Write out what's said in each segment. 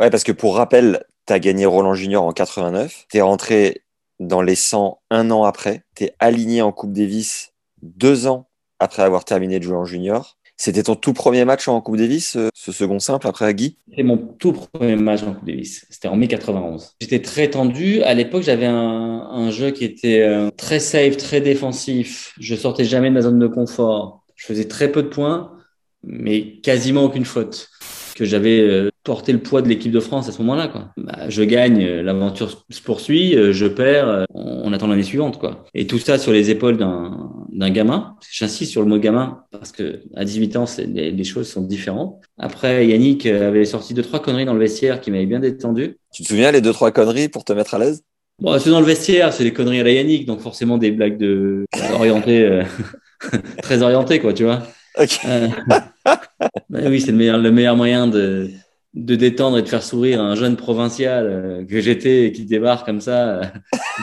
Ouais, parce que pour rappel, tu as gagné Roland Junior en 89, tu rentré dans les 100 un an après, tu aligné en Coupe Davis deux ans après avoir terminé de jouer en junior. C'était ton tout premier match en Coupe Davis, euh, ce second simple après Guy? C'était mon tout premier match en Coupe Davis. C'était en mai 91. J'étais très tendu. À l'époque, j'avais un, un jeu qui était euh, très safe, très défensif. Je sortais jamais de ma zone de confort. Je faisais très peu de points, mais quasiment aucune faute. Que j'avais euh, porté le poids de l'équipe de France à ce moment-là. Quoi. Bah, je gagne, euh, l'aventure se poursuit, euh, je perds, on, on attend l'année suivante. Quoi. Et tout ça sur les épaules d'un d'un gamin. J'insiste sur le mot gamin parce que à 18 ans, c'est- les, les choses sont différentes. Après, Yannick avait sorti deux trois conneries dans le vestiaire qui m'avaient bien détendu. Tu te souviens les deux trois conneries pour te mettre à l'aise? Bon, c'est dans le vestiaire, c'est des conneries à la Yannick, donc forcément des blagues de orientées, euh, très orientées, quoi, tu vois. Euh, ben oui, c'est le meilleur, le meilleur moyen de, de détendre et de faire sourire un jeune provincial euh, que j'étais et qui débarque comme ça euh,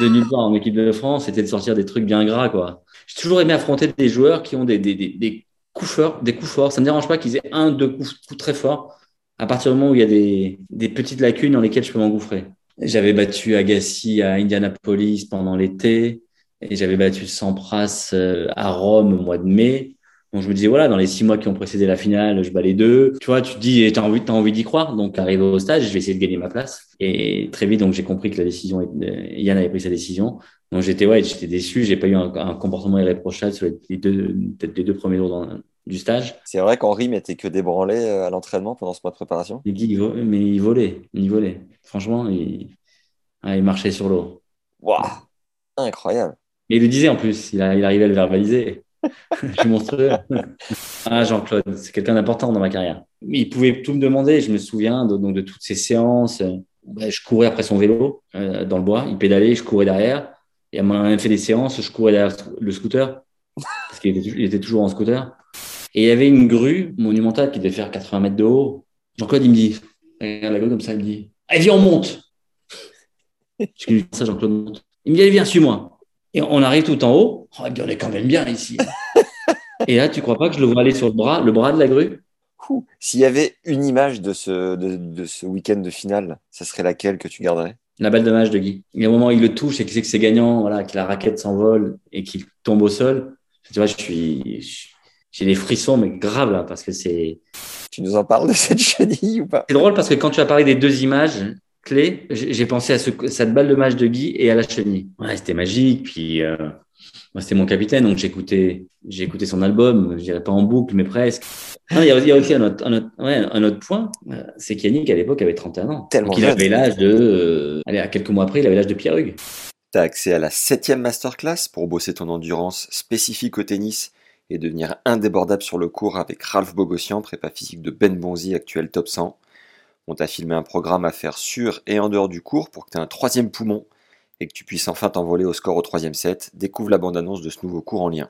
de nulle part en équipe de France, c'était de sortir des trucs bien gras, quoi. J'ai toujours aimé affronter des joueurs qui ont des, des, des, coups forts, des coups forts. Ça me dérange pas qu'ils aient un, deux coups, coups très forts. À partir du moment où il y a des, des petites lacunes dans lesquelles je peux m'engouffrer. J'avais battu Agassi à Indianapolis pendant l'été et j'avais battu Sampras à Rome au mois de mai. Donc je me disais voilà, dans les six mois qui ont précédé la finale, je bats les deux. Tu vois, tu te dis t'as envie, t'as envie d'y croire. Donc arrivé au stage, je vais essayer de gagner ma place. Et très vite, donc j'ai compris que la décision, était- Yann avait pris sa décision. Donc j'étais ouais, j'étais déçu. J'ai pas eu un, un comportement irréprochable sur les- deux, peut-être les deux premiers jours dans- du stage. C'est vrai qu'Henri mettait que des branlés euh, à l'entraînement pendant ce mois de préparation? Il mais il volait, il volait. Franchement, il, ah, il marchait sur l'eau. Waouh Incroyable Mais il le disait en plus, il, a- il arrivait à le verbaliser. Je suis monstrueux. Ah, Jean-Claude, c'est quelqu'un d'important dans ma carrière. Il pouvait tout me demander. Je me souviens de, donc, de toutes ces séances. Ouais, je courais après son vélo euh, dans le bois. Il pédalait, je courais derrière. Et à un moment, on a fait des séances, je courais derrière le scooter. Parce qu'il était, toujours en scooter. Et il y avait une grue monumentale qui devait faire 80 mètres de haut. Jean-Claude, il me dit, regarde la grue comme ça, il me dit, allez, viens, on monte. Je dis ça, Jean-Claude monte? Il me dit, allez, viens, suis-moi. Et on arrive tout en haut. Oh, on est quand même bien ici. Et là, tu crois pas que je le vois aller sur le bras, le bras de la grue? S'il y avait une image de ce, de, de ce week-end de finale, ça serait laquelle que tu garderais? La balle de match de Guy. Il y a un moment où il le touche et qu'il sait que c'est gagnant, voilà, que la raquette s'envole et qu'il tombe au sol. Tu vois, je suis, j'ai des frissons, mais grave là, parce que c'est, Tu nous en parles de cette chenille ou pas? C'est drôle parce que quand tu as parlé des deux images clés, j'ai pensé à ce, cette balle de match de Guy et à la chenille. Ouais, c'était magique. Puis, euh, moi, c'était mon capitaine, donc j'écoutais, j'ai écouté son album, je dirais pas en boucle, mais presque. Non, il y a, il y a aussi un autre, un autre, ouais, un autre point, euh, c'est qu'Yannick, à l'époque, avait 31 ans. Tellement donc il avait l'âge de, euh, allez, à quelques mois après, il avait l'âge de Pierre Hugues. Tu as accès à la septième masterclass pour bosser ton endurance spécifique au tennis et devenir indébordable sur le court avec Ralph Bogossian, prépa physique de Ben Bonzi, actuel top 100. On t'a filmé un programme à faire sur et en dehors du cours pour que tu aies un troisième poumon et que tu puisses enfin t'envoler au score au troisième set. Découvre la bande-annonce de ce nouveau cours en lien.